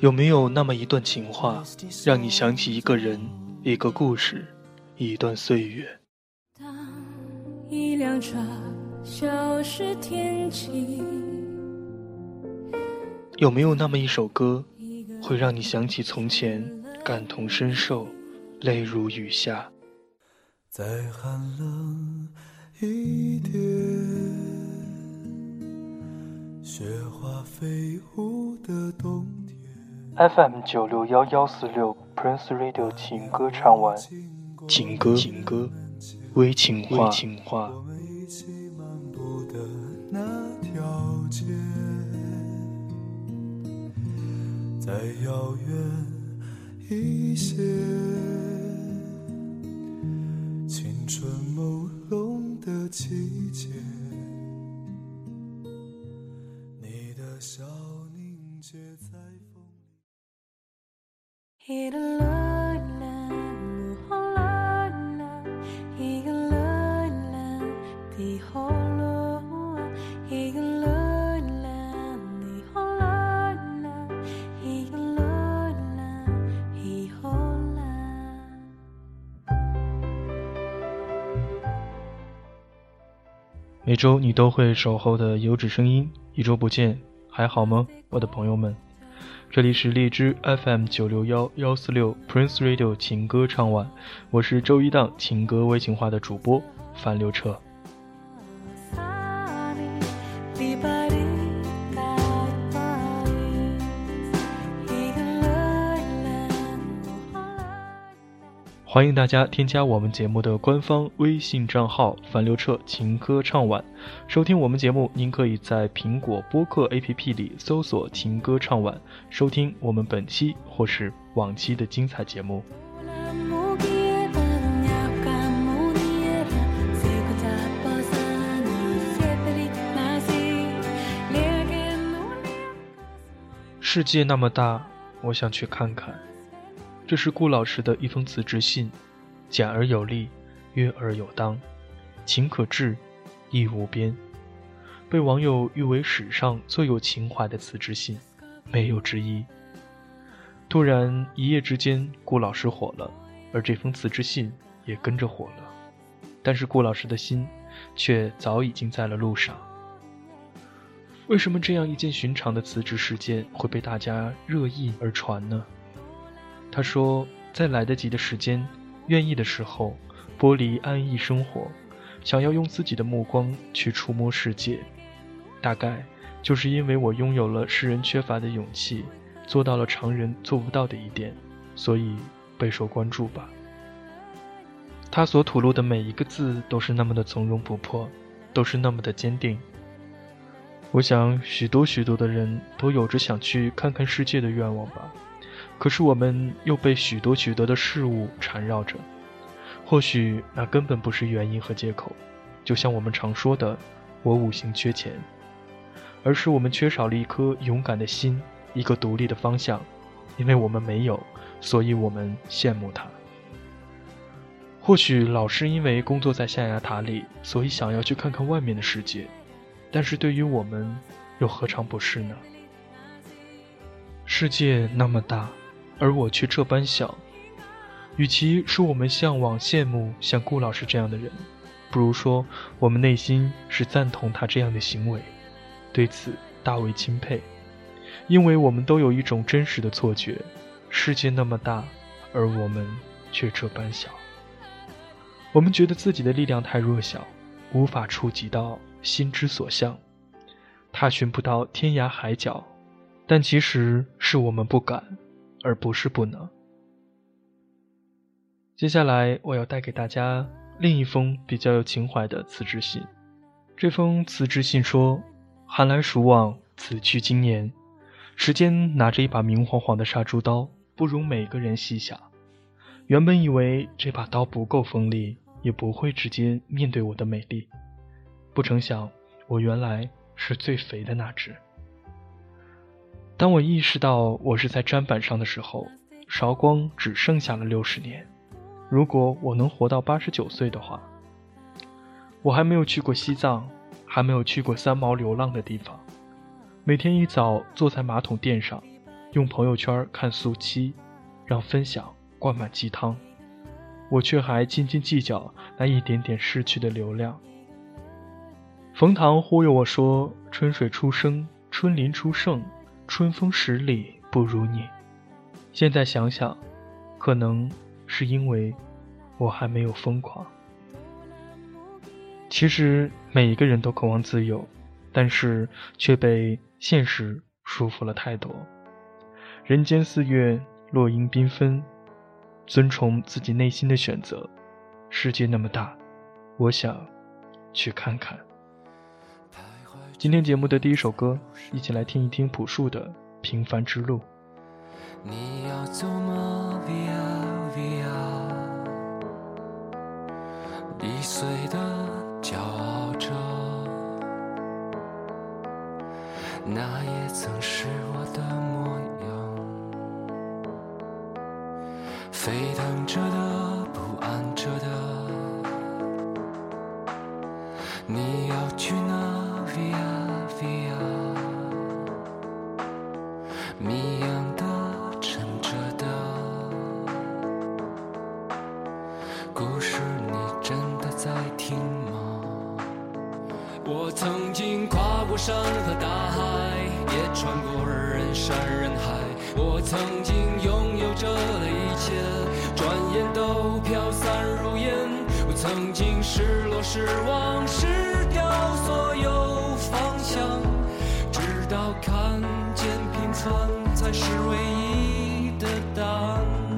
有没有那么一段情话，让你想起一个人、一个故事、一段岁月？当一辆车消失天际，有没有那么一首歌，会让你想起从前，感同身受，泪如雨下？再寒冷一点，雪花飞舞的冬天。FM 九六幺幺四六 Prince Radio 情歌唱完，情歌情歌，微情话微情话。再遥远一些，青春朦胧的季节，笑凝结在风里。每周你都会守候的优质声音，一周不见，还好吗，我的朋友们？这里是荔枝 FM 九六幺幺四六 Prince Radio 情歌唱晚，我是周一档情歌微情话的主播范六彻。欢迎大家添加我们节目的官方微信账号“樊刘彻情歌唱晚”，收听我们节目。您可以在苹果播客 APP 里搜索“情歌唱晚”，收听我们本期或是往期的精彩节目。世界那么大，我想去看看。这是顾老师的一封辞职信，简而有力，约而有当，情可至，意无边，被网友誉为史上最有情怀的辞职信，没有之一。突然一夜之间，顾老师火了，而这封辞职信也跟着火了，但是顾老师的心却早已经在了路上。为什么这样一件寻常的辞职事件会被大家热议而传呢？他说：“在来得及的时间，愿意的时候，剥离安逸生活，想要用自己的目光去触摸世界。大概就是因为我拥有了世人缺乏的勇气，做到了常人做不到的一点，所以备受关注吧。”他所吐露的每一个字都是那么的从容不迫，都是那么的坚定。我想，许多许多的人都有着想去看看世界的愿望吧。可是我们又被许多许多的事物缠绕着，或许那根本不是原因和借口，就像我们常说的“我五行缺钱”，而是我们缺少了一颗勇敢的心，一个独立的方向。因为我们没有，所以我们羡慕他。或许老是因为工作在象牙塔里，所以想要去看看外面的世界，但是对于我们，又何尝不是呢？世界那么大。而我却这般小，与其说我们向往、羡慕像顾老师这样的人，不如说我们内心是赞同他这样的行为，对此大为钦佩，因为我们都有一种真实的错觉：世界那么大，而我们却这般小。我们觉得自己的力量太弱小，无法触及到心之所向，踏寻不到天涯海角，但其实是我们不敢。而不是不能。接下来我要带给大家另一封比较有情怀的辞职信。这封辞职信说：“寒来暑往，此去经年，时间拿着一把明晃晃的杀猪刀，不容每个人细想。原本以为这把刀不够锋利，也不会直接面对我的美丽，不成想我原来是最肥的那只。”当我意识到我是在砧板上的时候，韶光只剩下了六十年。如果我能活到八十九岁的话，我还没有去过西藏，还没有去过三毛流浪的地方。每天一早坐在马桶垫上，用朋友圈看速七，让分享灌满鸡汤，我却还斤斤计较那一点点失去的流量。冯唐忽悠我说：“春水初生，春林初盛，春风十里不如你。”现在想想，可能是因为我还没有疯狂。其实每一个人都渴望自由，但是却被现实束缚了太多。人间四月，落英缤纷，遵从自己内心的选择。世界那么大，我想去看看。今天节目的第一首歌，一起来听一听朴树的《平凡之路》。你要走吗？Via Via，易碎的骄傲着，那也曾是我的模样。沸腾着的，不安着的，你要去哪 Yeah. 看见平凡才是唯一的答案。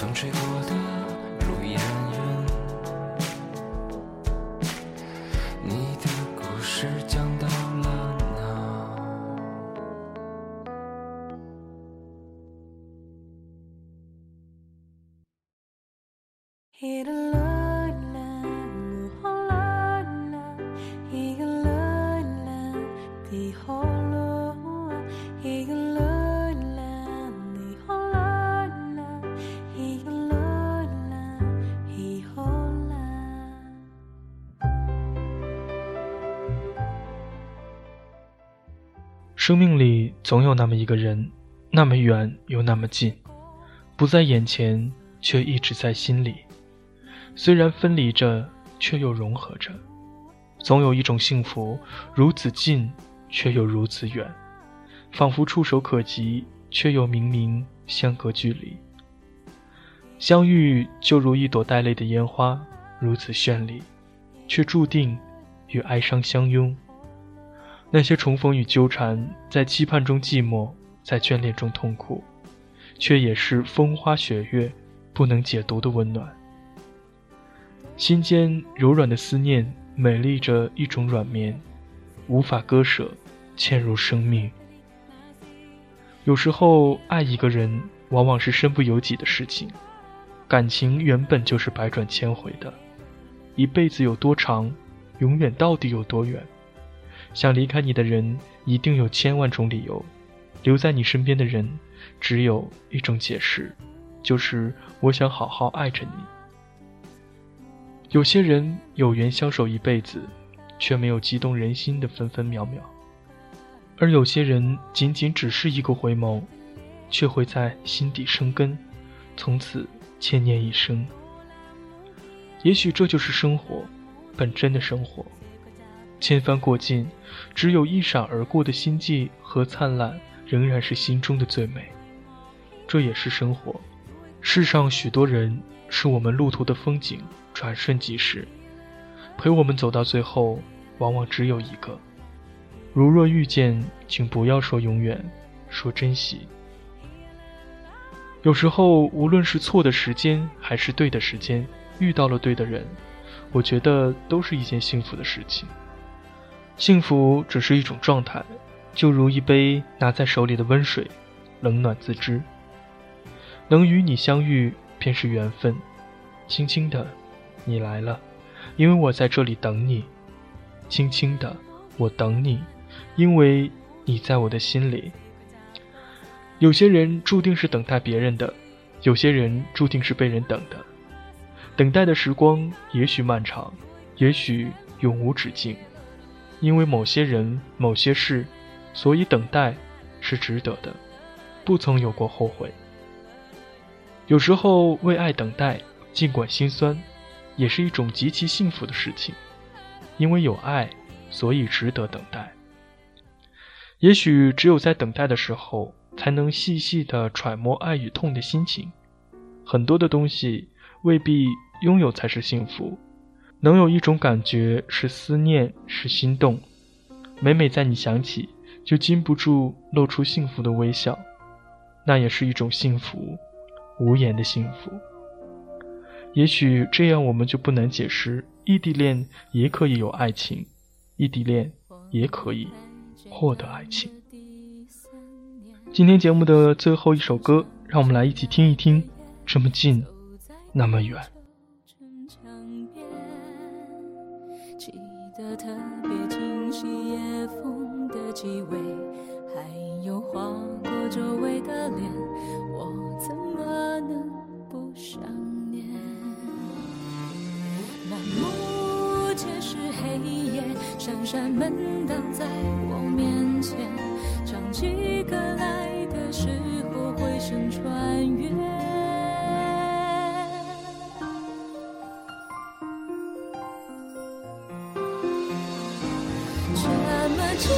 风吹过的生命里总有那么一个人，那么远又那么近，不在眼前，却一直在心里。虽然分离着，却又融合着。总有一种幸福，如此近，却又如此远，仿佛触手可及，却又明明相隔距离。相遇就如一朵带泪的烟花，如此绚丽，却注定与哀伤相拥。那些重逢与纠缠，在期盼中寂寞，在眷恋中痛苦，却也是风花雪月不能解读的温暖。心间柔软的思念，美丽着一种软绵，无法割舍，嵌入生命。有时候，爱一个人往往是身不由己的事情，感情原本就是百转千回的，一辈子有多长，永远到底有多远？想离开你的人一定有千万种理由，留在你身边的人只有一种解释，就是我想好好爱着你。有些人有缘相守一辈子，却没有激动人心的分分秒秒；而有些人仅仅只是一个回眸，却会在心底生根，从此千念一生。也许这就是生活，本真的生活。千帆过尽，只有一闪而过的心悸和灿烂，仍然是心中的最美。这也是生活。世上许多人是我们路途的风景，转瞬即逝。陪我们走到最后，往往只有一个。如若遇见，请不要说永远，说珍惜。有时候，无论是错的时间，还是对的时间，遇到了对的人，我觉得都是一件幸福的事情。幸福只是一种状态，就如一杯拿在手里的温水，冷暖自知。能与你相遇便是缘分。轻轻的，你来了，因为我在这里等你。轻轻的，我等你，因为你在我的心里。有些人注定是等待别人的，有些人注定是被人等的。等待的时光也许漫长，也许永无止境。因为某些人、某些事，所以等待是值得的，不曾有过后悔。有时候为爱等待，尽管心酸，也是一种极其幸福的事情。因为有爱，所以值得等待。也许只有在等待的时候，才能细细的揣摩爱与痛的心情。很多的东西未必拥有才是幸福。能有一种感觉是思念，是心动，每每在你想起，就禁不住露出幸福的微笑，那也是一种幸福，无言的幸福。也许这样我们就不难解释，异地恋也可以有爱情，异地恋也可以获得爱情。今天节目的最后一首歌，让我们来一起听一听，这么近，那么远。的特别清晰，夜风的气味，还有划过周围的脸，我怎么能不想念？满目皆是黑夜，闪闪门挡在我面前，唱起歌来的时候，回声穿越。这么近，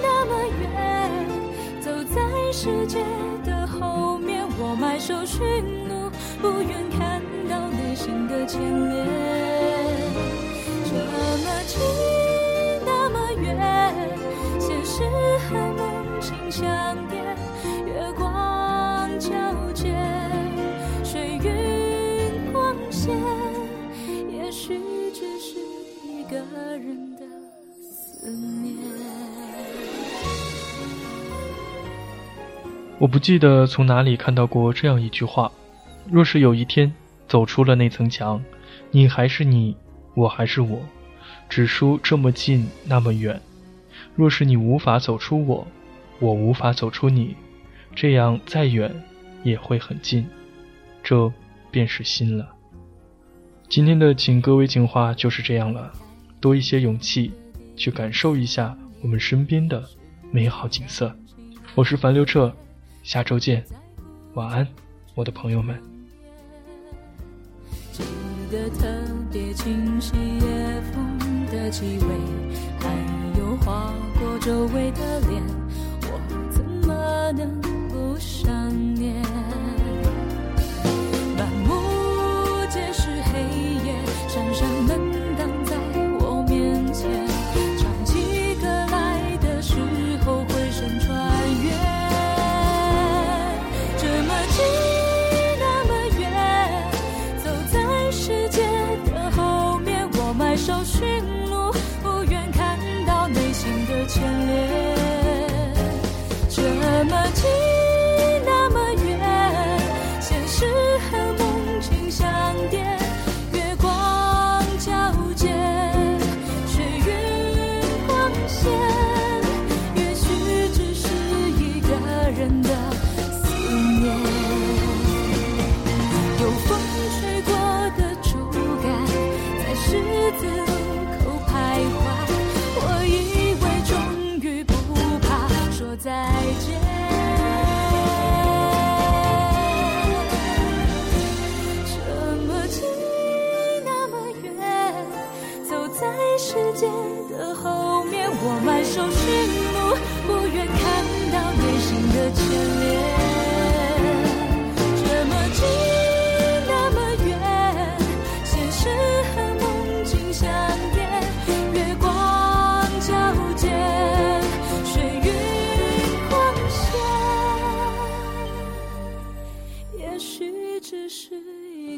那么远，走在世界的后面，我埋首寻路，不愿看到内心的牵连。这么近，那么远，现实和梦境相我不记得从哪里看到过这样一句话：若是有一天走出了那层墙，你还是你，我还是我，只输这么近那么远。若是你无法走出我，我无法走出你，这样再远也会很近，这便是心了。今天的情歌微情话就是这样了，多一些勇气，去感受一下我们身边的美好景色。我是樊刘彻，下周见，晚安，我的朋友们。记得特别清晰夜风的气味，还有划过周围的脸，我怎么能不想念？手续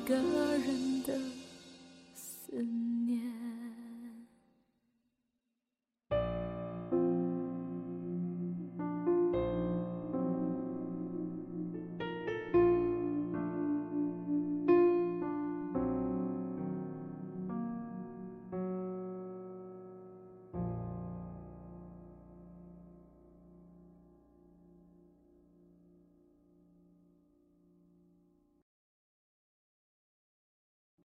一个人的思念。